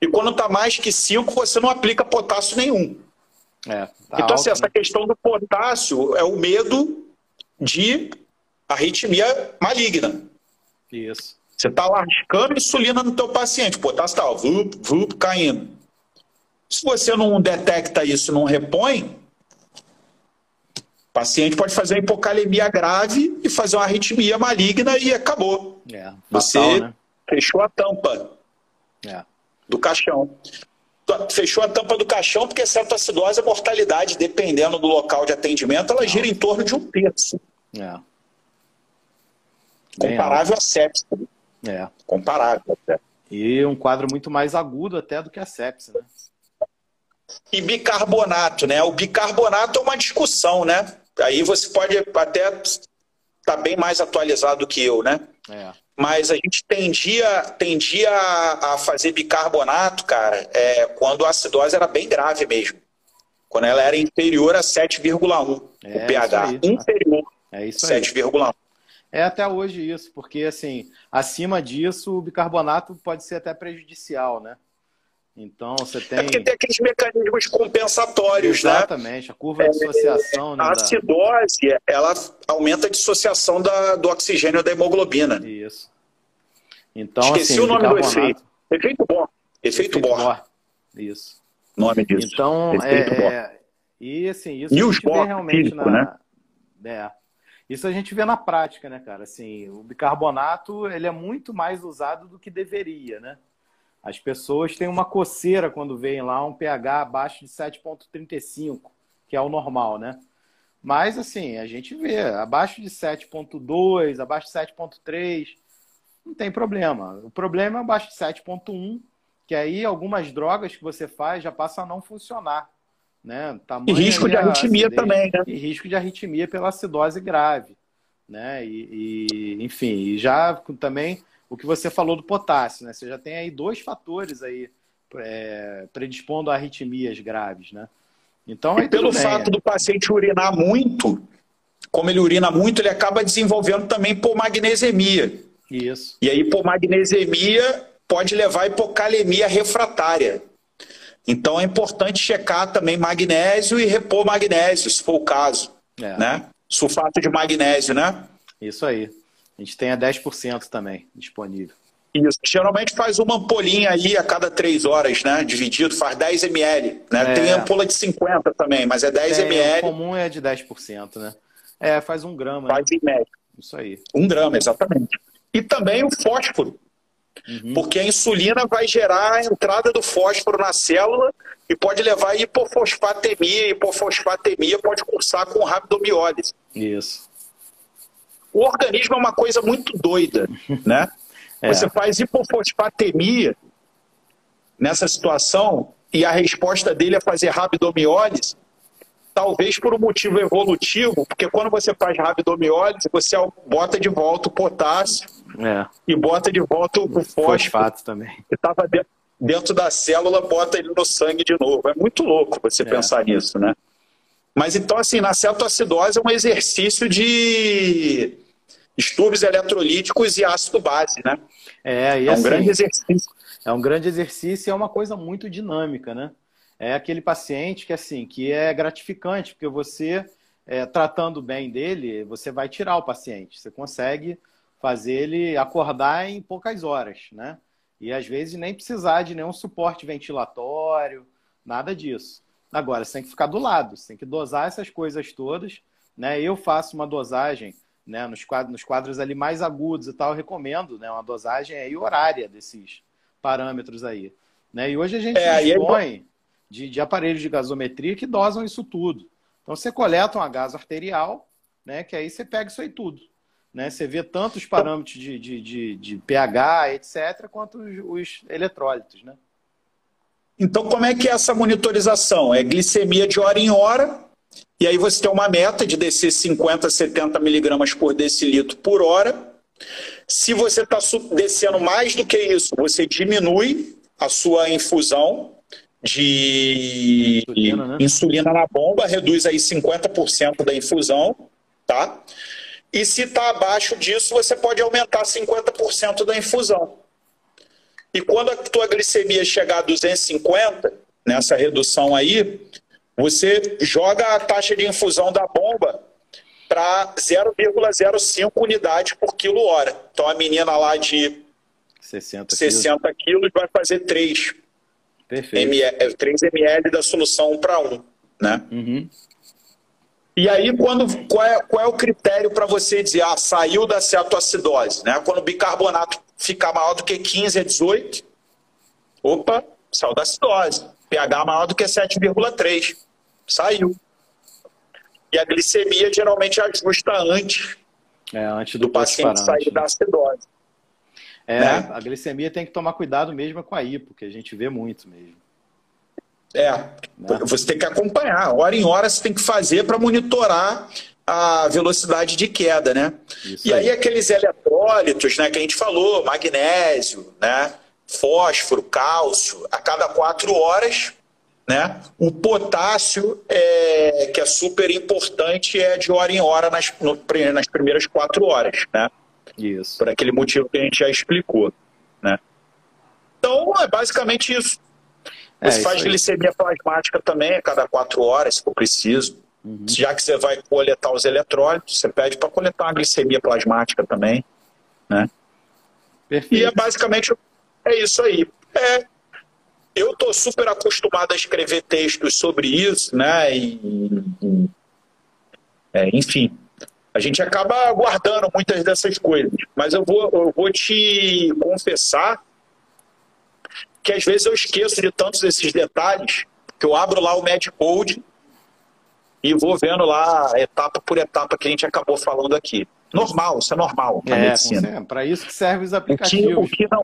E quando está mais que 5, você não aplica potássio nenhum. É, tá então, assim, alto, assim, essa né? questão do potássio é o medo de arritmia maligna. Isso. Você está lascando insulina no teu paciente, o potássio está vup, vup, caindo. Se você não detecta isso não repõe, o paciente pode fazer uma hipocalemia grave e fazer uma arritmia maligna e acabou. É, fatal, você né? fechou a tampa é. do caixão fechou a tampa do caixão, porque cetoacidose, a mortalidade, dependendo do local de atendimento, ela gira em torno de um terço. É. Comparável a sepsis. É. Comparável até. E um quadro muito mais agudo até do que a sepsis, né? E bicarbonato, né? O bicarbonato é uma discussão, né? Aí você pode até estar tá bem mais atualizado do que eu, né? É mas a gente tendia, tendia a fazer bicarbonato, cara, é, quando a acidose era bem grave mesmo. Quando ela era inferior a 7,1, é, o pH. Isso inferior é isso 7,1. É até hoje isso, porque assim, acima disso, o bicarbonato pode ser até prejudicial, né? Então você tem. É porque tem aqueles mecanismos compensatórios, né? Exatamente, né? a curva de dissociação. É, né, a acidose, ela aumenta a dissociação da, do oxigênio da hemoglobina. Isso. Então, Esqueci assim, o nome do efeito. Efeito Bohr. Efeito, efeito Bohr. Isso. Nome disso. Então, efeito é, é... E assim, isso News a gente Bohr, vê realmente físico, na. Né? É. Isso a gente vê na prática, né, cara? Assim, o bicarbonato ele é muito mais usado do que deveria, né? As pessoas têm uma coceira quando veem lá um pH abaixo de 7,35, que é o normal, né? Mas, assim, a gente vê abaixo de 7,2, abaixo de 7,3, não tem problema. O problema é abaixo de 7,1, que aí algumas drogas que você faz já passam a não funcionar. Né? Tamanho e risco de arritmia acidez, também, né? E risco de arritmia pela acidose grave. Né? E, e, enfim, e já também o que você falou do potássio, né? Você já tem aí dois fatores aí é, predispondo a arritmias graves, né? Então, e pelo bem, fato é. do paciente urinar muito, como ele urina muito, ele acaba desenvolvendo também hipomagnesemia. Isso. E a hipomagnesemia pode levar a hipocalemia refratária. Então é importante checar também magnésio e repor magnésio, se for o caso. É. Né? Sulfato de magnésio, né? Isso aí. A gente tem a 10% também disponível. Isso. Geralmente faz uma ampolinha aí a cada três horas, né? Dividido, faz 10 ml. Né? É. Tem ampola de 50 também, mas é 10 ml. O comum é de 10%, né? É, faz um grama. Faz né? em média. Isso aí. Um grama, exatamente. E também o fósforo. Uhum. Porque a insulina vai gerar a entrada do fósforo na célula e pode levar a hipofosfatemia. Hipofosfatemia pode cursar com rabdomiólise. Isso. O organismo é uma coisa muito doida, né? É. Você faz hipofosfatemia nessa situação e a resposta dele é fazer rabdomiólise, talvez por um motivo evolutivo, porque quando você faz rabdomiólise, você bota de volta o potássio é. e bota de volta o fósforo. Fosfato também. Que estava dentro da célula, bota ele no sangue de novo. É muito louco você é. pensar nisso, né? Mas então, assim, na cetoacidose é um exercício de distúrbios eletrolíticos e ácido base, né? É, é um assim, grande exercício. É um grande exercício e é uma coisa muito dinâmica, né? É aquele paciente que assim, que é gratificante, porque você é, tratando bem dele, você vai tirar o paciente. Você consegue fazer ele acordar em poucas horas, né? E às vezes nem precisar de nenhum suporte ventilatório, nada disso. Agora, você tem que ficar do lado, você tem que dosar essas coisas todas. Né? Eu faço uma dosagem né, nos, quadros, nos quadros ali mais agudos e tal, eu recomendo né, uma dosagem aí horária desses parâmetros aí. Né? E hoje a gente é, dispõe de, de aparelhos de gasometria que dosam isso tudo. Então você coleta uma gás arterial, né, que aí você pega isso aí tudo. Né? Você vê tanto os parâmetros de, de, de, de pH, etc., quanto os, os eletrólitos. Né? Então, como é que é essa monitorização? É glicemia de hora em hora, e aí você tem uma meta de descer 50, 70 miligramas por decilitro por hora. Se você está descendo mais do que isso, você diminui a sua infusão de insulina, né? insulina na bomba, reduz aí 50% da infusão, tá? E se está abaixo disso, você pode aumentar 50% da infusão. E quando a tua glicemia chegar a 250, nessa redução aí, você joga a taxa de infusão da bomba para 0,05 unidades por quilo hora. Então a menina lá de 60, 60 quilos vai fazer 3, ml, 3 ml da solução 1 para 1. Né? Uhum. E aí, quando, qual, é, qual é o critério para você dizer, ah, saiu da cetoacidose? Né? Quando o bicarbonato ficar maior do que 15 a 18, opa, saiu da acidose. pH maior do que 7,3, saiu. E a glicemia geralmente ajusta antes, é, antes do, do paciente sair né? da acidose. É, né? a glicemia tem que tomar cuidado mesmo com a hipo, que a gente vê muito mesmo. É, né? você tem que acompanhar. Hora em hora você tem que fazer para monitorar a velocidade de queda, né? Isso e aí. aí. aqueles eletrólitos, né, que a gente falou, magnésio, né, fósforo, cálcio, a cada quatro horas, né? O potássio, é, que é super importante, é de hora em hora nas, no, nas primeiras quatro horas, né? Isso. Por aquele motivo que a gente já explicou, né? Então, é basicamente isso. É, você faz glicemia plasmática também a cada quatro horas, se for preciso. Uhum. Já que você vai coletar os eletrólitos, você pede para coletar uma glicemia plasmática também. Né? Perfeito. E é basicamente é isso aí. É, eu estou super acostumado a escrever textos sobre isso, né? E, e é, enfim, a gente acaba guardando muitas dessas coisas. Mas eu vou, eu vou te confessar que às vezes eu esqueço de tantos desses detalhes que eu abro lá o Medcode e vou vendo lá etapa por etapa que a gente acabou falando aqui. Normal, isso é normal para é, medicina. Para isso que servem os aplicativos. O que, o que não,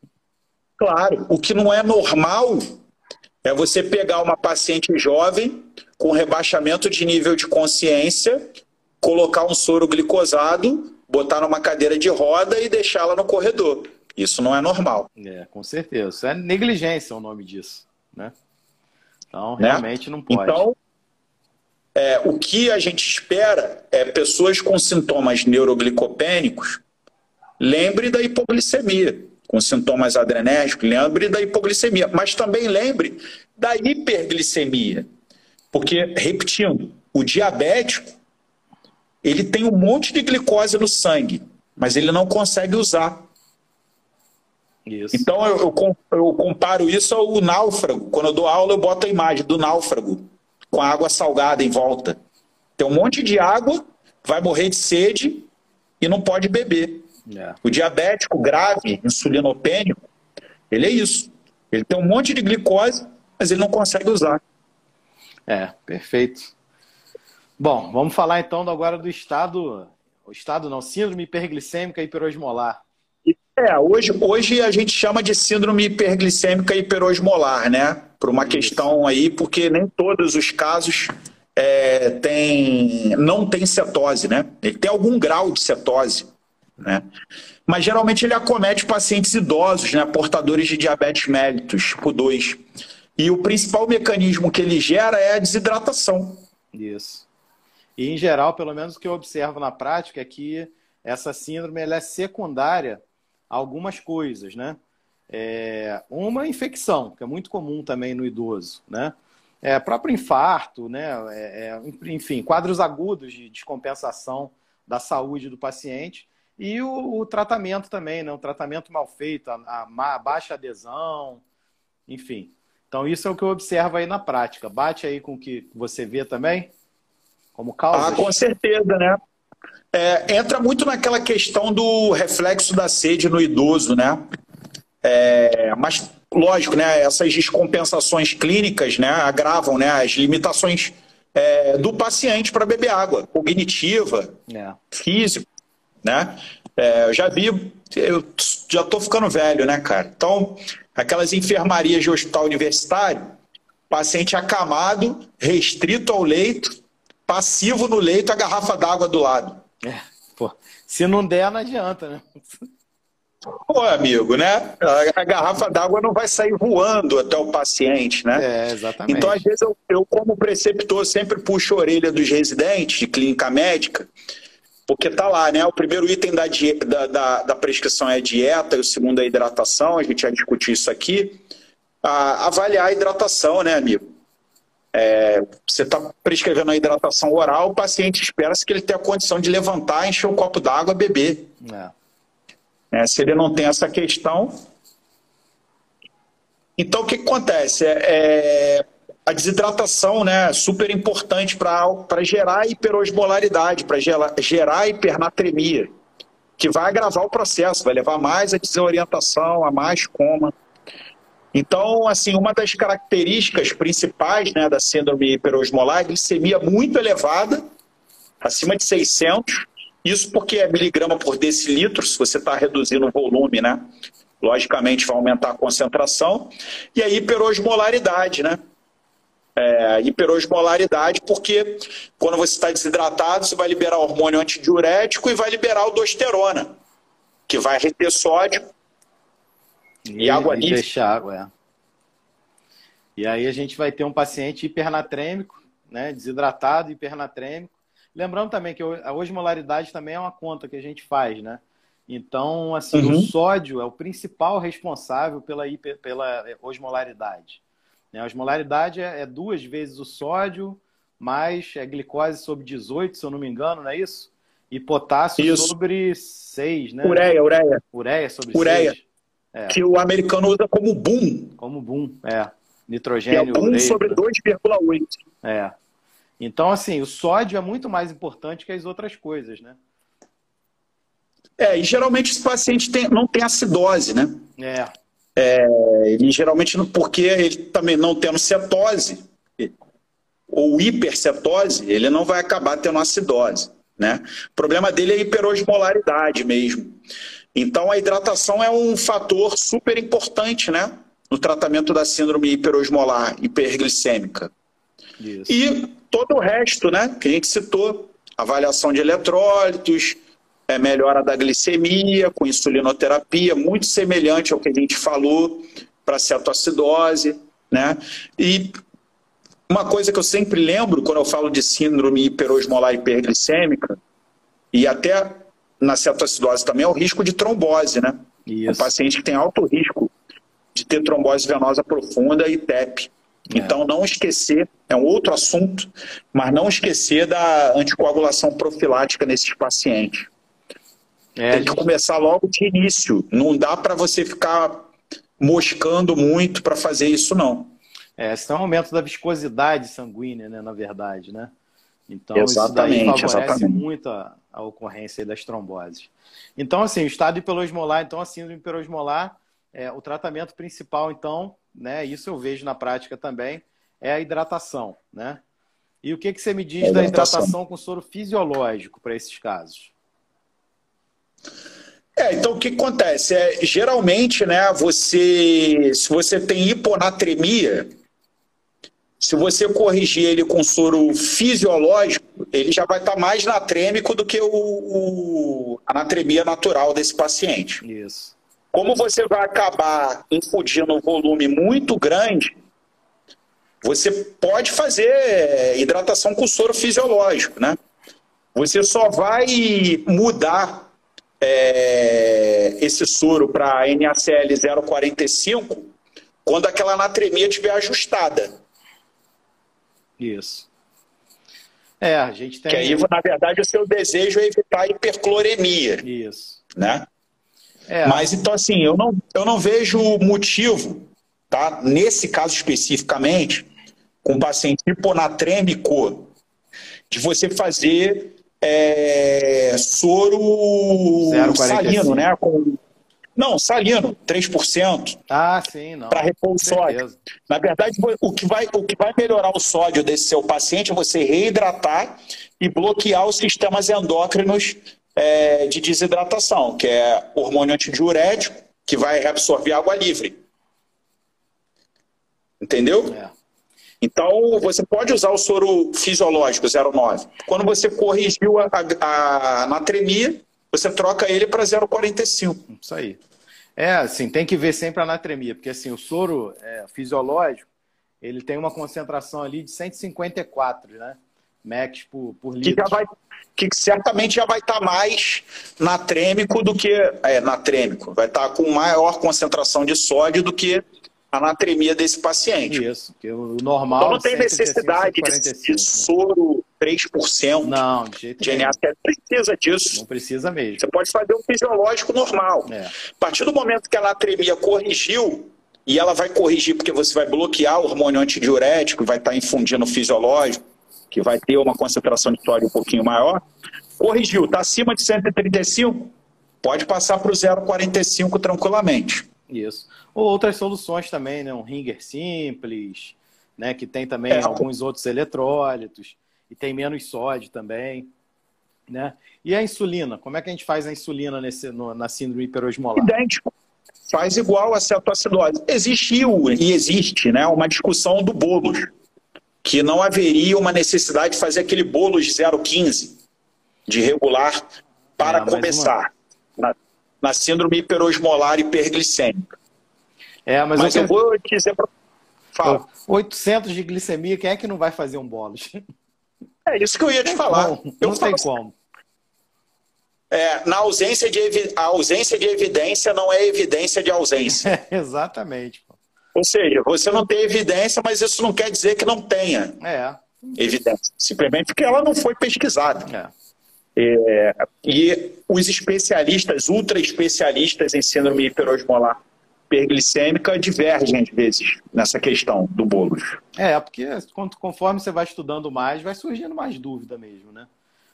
claro, o que não é normal é você pegar uma paciente jovem com rebaixamento de nível de consciência, colocar um soro glicosado, botar numa cadeira de roda e deixá-la no corredor. Isso não é normal. É, com certeza. Isso é negligência o nome disso, né? Então, né? realmente né? não pode. Então, é, o que a gente espera é pessoas com sintomas neuroglicopênicos lembre da hipoglicemia, com sintomas adrenérgicos, lembre da hipoglicemia, mas também lembre da hiperglicemia. Porque, repetindo, o diabético ele tem um monte de glicose no sangue, mas ele não consegue usar. Isso. Então eu, eu, eu comparo isso ao náufrago. Quando eu dou aula, eu boto a imagem do náufrago com a água salgada em volta. Tem um monte de água, vai morrer de sede e não pode beber. É. O diabético grave, insulinopênico, Ele é isso. Ele tem um monte de glicose, mas ele não consegue usar. É, perfeito. Bom, vamos falar então agora do estado, o estado não, síndrome hiperglicêmica hiperosmolar. É, hoje, hoje a gente chama de síndrome hiperglicêmica hiperosmolar, né? Por uma questão aí, porque nem todos os casos é, tem, não tem cetose, né? Ele tem algum grau de cetose, né? Mas geralmente ele acomete pacientes idosos, né? Portadores de diabetes mellitus, tipo 2. E o principal mecanismo que ele gera é a desidratação. Isso. E em geral, pelo menos o que eu observo na prática é que essa síndrome é secundária a algumas coisas, né? É, uma infecção, que é muito comum também no idoso, né? É, próprio infarto, né? É, é, enfim, quadros agudos de descompensação da saúde do paciente e o, o tratamento também, né? O tratamento mal feito, a, a, baixa adesão, enfim. Então isso é o que eu observo aí na prática. Bate aí com o que você vê também como causa? Ah, com certeza, né? É, entra muito naquela questão do reflexo da sede no idoso, né? É, mas lógico, né, essas descompensações clínicas né, agravam né, as limitações é, do paciente para beber água, cognitiva, é. Né? É, eu já vi, eu já estou ficando velho, né, cara? Então, aquelas enfermarias de hospital universitário, paciente acamado, restrito ao leito, passivo no leito, a garrafa d'água do lado. É, pô, se não der, não adianta, né? Pô, amigo, né? A garrafa d'água não vai sair voando até o paciente, né? É, exatamente. Então, às vezes, eu, eu, como preceptor, sempre puxo a orelha dos residentes de clínica médica, porque tá lá, né? O primeiro item da, da, da, da prescrição é a dieta, e o segundo é a hidratação, a gente vai discutir isso aqui. Avaliar a hidratação, né, amigo? É, você está prescrevendo a hidratação oral, o paciente espera-se que ele tenha a condição de levantar, encher um copo d'água, beber. É. É, se ele não tem essa questão. Então, o que, que acontece? É, é, a desidratação né, super importante para gerar hiperosmolaridade, para gerar, gerar hipernatremia, que vai agravar o processo, vai levar mais a desorientação, a mais coma. Então, assim, uma das características principais né, da síndrome hiperosmolar é a glicemia muito elevada, acima de 600, isso porque é miligrama por decilitro, se você está reduzindo o volume, né? Logicamente vai aumentar a concentração. E a hiperosmolaridade, né? É, hiperosmolaridade, porque quando você está desidratado, você vai liberar hormônio antidiurético e vai liberar aldosterona, que vai reter sódio e, e água e deixar água, é. E aí a gente vai ter um paciente hipernatrêmico, né, desidratado, hipernatrêmico, Lembrando também que a osmolaridade também é uma conta que a gente faz, né? Então, assim, uhum. o sódio é o principal responsável pela, hiper, pela osmolaridade. Né? A osmolaridade é, é, duas vezes o sódio, mais é glicose sobre 18, se eu não me engano, não é isso? E potássio isso. sobre 6, né? Ureia, ureia. Ureia sobre ureia. 6. É. Que o americano usa como boom. Como boom, é. Nitrogênio. Que é boom sobre 2,8. É. Então, assim, o sódio é muito mais importante que as outras coisas, né? É, e geralmente esse paciente tem, não tem acidose, né? É. é ele geralmente, porque ele também não tendo cetose, ou hipercetose, ele não vai acabar tendo acidose, né? O problema dele é a hiperosmolaridade mesmo. Então, a hidratação é um fator super importante, né? No tratamento da síndrome hiperosmolar, hiperglicêmica. Isso. E todo o resto, né, que a gente citou, avaliação de eletrólitos, é, melhora da glicemia com insulinoterapia, muito semelhante ao que a gente falou para cetoacidose, né? E uma coisa que eu sempre lembro quando eu falo de síndrome hiperosmolar hiperglicêmica, e até na cetoacidose também, é o risco de trombose, né? Isso. O paciente que tem alto risco de ter trombose venosa profunda e TEP. É. Então, não esquecer, é um outro assunto, mas não esquecer da anticoagulação profilática nesses pacientes. É, Tem que gente... começar logo de início. Não dá para você ficar moscando muito para fazer isso, não. É, isso é um aumento da viscosidade sanguínea, né, na verdade, né? Então, exatamente, isso daí favorece exatamente. muito a, a, ocorrência das tromboses. Então, assim, o estado hiperosmolar, então a síndrome hiperosmolar, é, o tratamento principal, então, né, isso eu vejo na prática também, é a hidratação, né? E o que, que você me diz da hidratação com soro fisiológico para esses casos? É, então o que acontece? É, geralmente, né, você, se você tem hiponatremia, se você corrigir ele com soro fisiológico, ele já vai estar mais natrêmico do que o, o, a natremia natural desse paciente. Isso. Como você vai acabar infundindo um volume muito grande, você pode fazer hidratação com soro fisiológico, né? Você só vai mudar é, esse soro para NaCl 0,45 quando aquela anatremia estiver ajustada. Isso. É, a gente tem. Que aí, na verdade, o seu desejo é evitar a hipercloremia. Isso. Né? É. Mas então, assim, eu não, eu não vejo motivo, tá? Nesse caso especificamente, com paciente hiponatrêmico, de você fazer é, soro salino, né? Com, não, salino, 3%. Ah, sim, não. Para repor o sódio. Na verdade, o que, vai, o que vai melhorar o sódio desse seu paciente é você reidratar e bloquear os sistemas endócrinos é, de desidratação, que é hormônio antidiurético, que vai reabsorver água livre. Entendeu? É. Então, você pode usar o soro fisiológico 0,9. Quando você corrigiu a, a, anatremia, você troca ele para 0,45. Isso aí. É, assim, tem que ver sempre a anatremia, porque assim, o soro é, fisiológico, ele tem uma concentração ali de 154, né? Max por, por litro. Que, já vai, que certamente já vai estar tá mais natrêmico do que. É, natrêmico. Vai estar tá com maior concentração de sódio do que a natremia desse paciente. Isso, que o normal. Então não tem necessidade de, de soro 3%. Não, de jeito de nenhum. Precisa disso. Não precisa mesmo. Você pode fazer um fisiológico normal. É. A partir do momento que a natremia corrigiu, e ela vai corrigir porque você vai bloquear o hormônio antidiurético, vai estar infundindo o fisiológico, que vai ter uma concentração de sódio um pouquinho maior. Corrigiu, está acima de 135, pode passar para o 0,45 tranquilamente. Isso. Ou outras soluções também, né? Um ringer simples, né? Que tem também é. alguns outros eletrólitos e tem menos sódio também, né? E a insulina? Como é que a gente faz a insulina nesse, no, na síndrome hiperosmolar? Idêntico. Faz igual a cetoacidose. Existiu e existe né, uma discussão do bolo, que não haveria uma necessidade de fazer aquele bolo de 0,15 de regular para é, começar na, na, síndrome hiperosmolar hiperglicêmica. É, mas, mas eu, eu vou dizer para... Fala. 800 de glicemia, quem é que não vai fazer um bolo? É isso que eu ia te falar. Não, não tem assim, como. É, na ausência de a ausência de evidência não é evidência de ausência. É, exatamente. Ou seja, você não tem evidência, mas isso não quer dizer que não tenha é. evidência. Simplesmente porque ela não foi pesquisada. É. é e os especialistas, ultra especialistas em síndrome hiperosmolar hiperglicêmica divergem às vezes nessa questão do bolo. É, porque conforme você vai estudando mais, vai surgindo mais dúvida mesmo, né?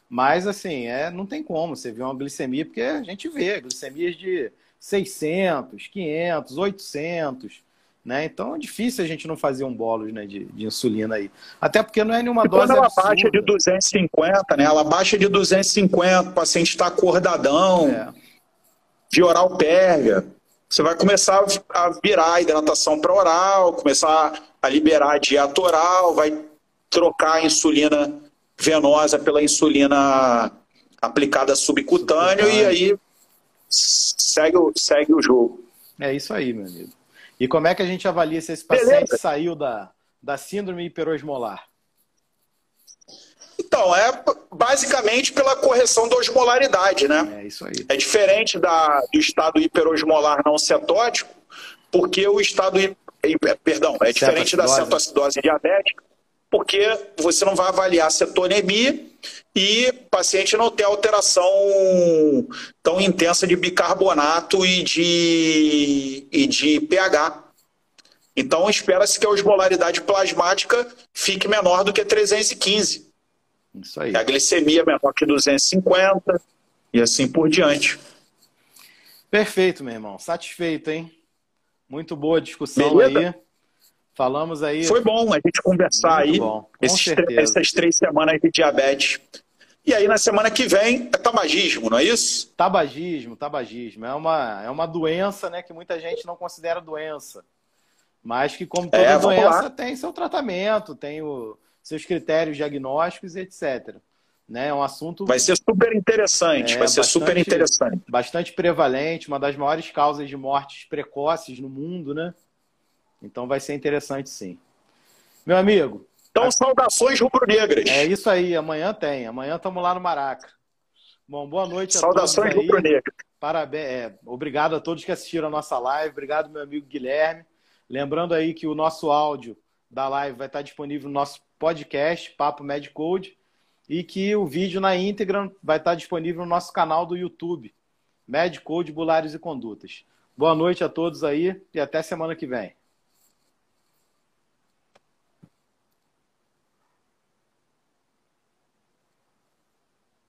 Mas, assim, é, não tem como você ver uma glicemia, porque a gente vê glicemias de 600, 500, 800, né? Então é difícil a gente não fazer um bolo né, de, de insulina aí. Até porque não é nenhuma e dose quando ela absurda. baixa de 250, né? Ela baixa de 250, o paciente está acordadão, é. de oral pérvia você vai começar a virar a hidratação para oral, começar a liberar a dieta oral, vai trocar a insulina venosa pela insulina aplicada subcutâneo, e aí segue, segue o jogo. É isso aí, meu amigo. E como é que a gente avalia se esse paciente Beleza. saiu da, da síndrome hiperosmolar? Então, é basicamente pela correção da osmolaridade, né? É isso aí. É diferente da, do estado hiperosmolar não cetótico, porque o estado. Perdão, é diferente da cetoacidose diabética, porque você não vai avaliar cetonemia e o paciente não tem alteração tão intensa de bicarbonato e de, e de pH. Então, espera-se que a osmolaridade plasmática fique menor do que 315. Isso aí. A glicemia é menor que 250 e assim por diante. Perfeito, meu irmão. Satisfeito, hein? Muito boa discussão Beleza? aí. Falamos aí. Foi bom a gente conversar Muito aí bom, esses, essas três semanas de diabetes. E aí, na semana que vem, é tabagismo, não é isso? Tabagismo, tabagismo. É uma, é uma doença né, que muita gente não considera doença. Mas que, como toda é, doença, tem seu tratamento, tem o, seus critérios diagnósticos, etc. Né? É um assunto. Vai ser super interessante, é, vai ser bastante, super interessante. Bastante prevalente, uma das maiores causas de mortes precoces no mundo, né? Então vai ser interessante sim. Meu amigo. Então, saudações rubro-negras. É isso aí, amanhã tem. Amanhã estamos lá no Maraca. Bom, boa noite a saudações todos. Saudações rubro-negras. Parabéns. É, obrigado a todos que assistiram a nossa live. Obrigado, meu amigo Guilherme. Lembrando aí que o nosso áudio da live vai estar disponível no nosso podcast, Papo Medcode, e que o vídeo na íntegra vai estar disponível no nosso canal do YouTube, Medcode Bulares e Condutas. Boa noite a todos aí e até semana que vem.